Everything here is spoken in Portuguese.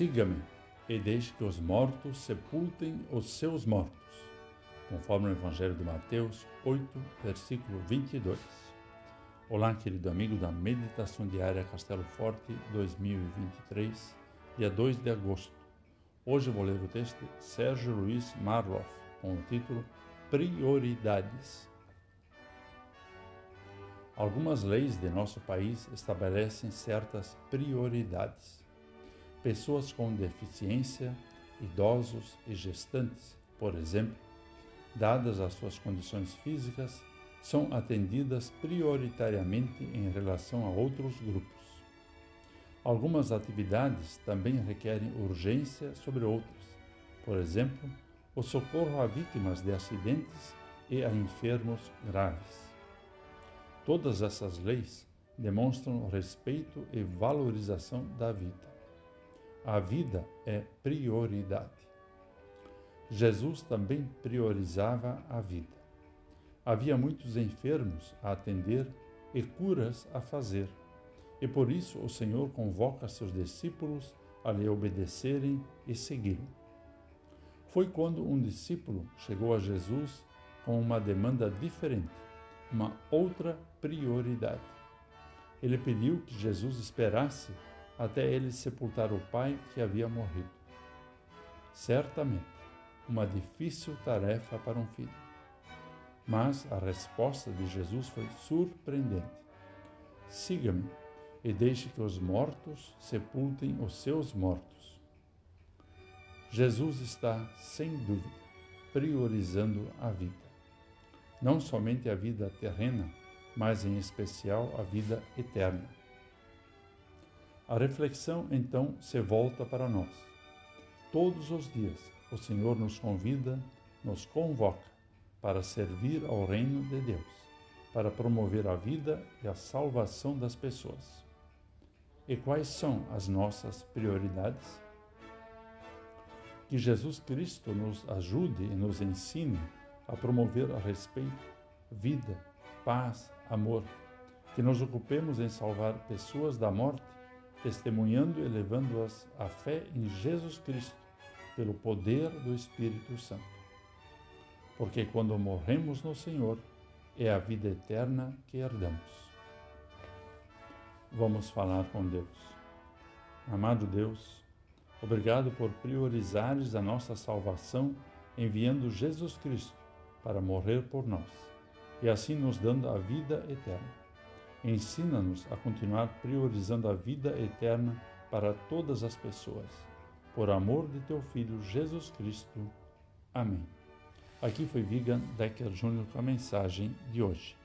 Siga-me e deixe que os mortos sepultem os seus mortos, conforme o Evangelho de Mateus 8, versículo 22. Olá, querido amigo da Meditação Diária Castelo Forte 2023, dia 2 de agosto. Hoje vou ler o texto de Sérgio Luiz Marloff, com o título Prioridades. Algumas leis de nosso país estabelecem certas prioridades. Pessoas com deficiência, idosos e gestantes, por exemplo, dadas as suas condições físicas, são atendidas prioritariamente em relação a outros grupos. Algumas atividades também requerem urgência sobre outras, por exemplo, o socorro a vítimas de acidentes e a enfermos graves. Todas essas leis demonstram respeito e valorização da vida. A vida é prioridade. Jesus também priorizava a vida. Havia muitos enfermos a atender e curas a fazer, e por isso o Senhor convoca seus discípulos a lhe obedecerem e segui-lo. Foi quando um discípulo chegou a Jesus com uma demanda diferente, uma outra prioridade. Ele pediu que Jesus esperasse até ele sepultar o pai que havia morrido. Certamente, uma difícil tarefa para um filho. Mas a resposta de Jesus foi surpreendente. Siga-me e deixe que os mortos sepultem os seus mortos. Jesus está, sem dúvida, priorizando a vida. Não somente a vida terrena, mas em especial a vida eterna. A reflexão então se volta para nós. Todos os dias o Senhor nos convida, nos convoca para servir ao reino de Deus, para promover a vida e a salvação das pessoas. E quais são as nossas prioridades? Que Jesus Cristo nos ajude e nos ensine a promover a respeito, vida, paz, amor. Que nos ocupemos em salvar pessoas da morte testemunhando e levando-as à fé em Jesus Cristo, pelo poder do Espírito Santo. Porque quando morremos no Senhor, é a vida eterna que herdamos. Vamos falar com Deus. Amado Deus, obrigado por priorizares a nossa salvação enviando Jesus Cristo para morrer por nós e assim nos dando a vida eterna. Ensina-nos a continuar priorizando a vida eterna para todas as pessoas. Por amor de teu Filho Jesus Cristo. Amém. Aqui foi Vigan Decker Jr. com a mensagem de hoje.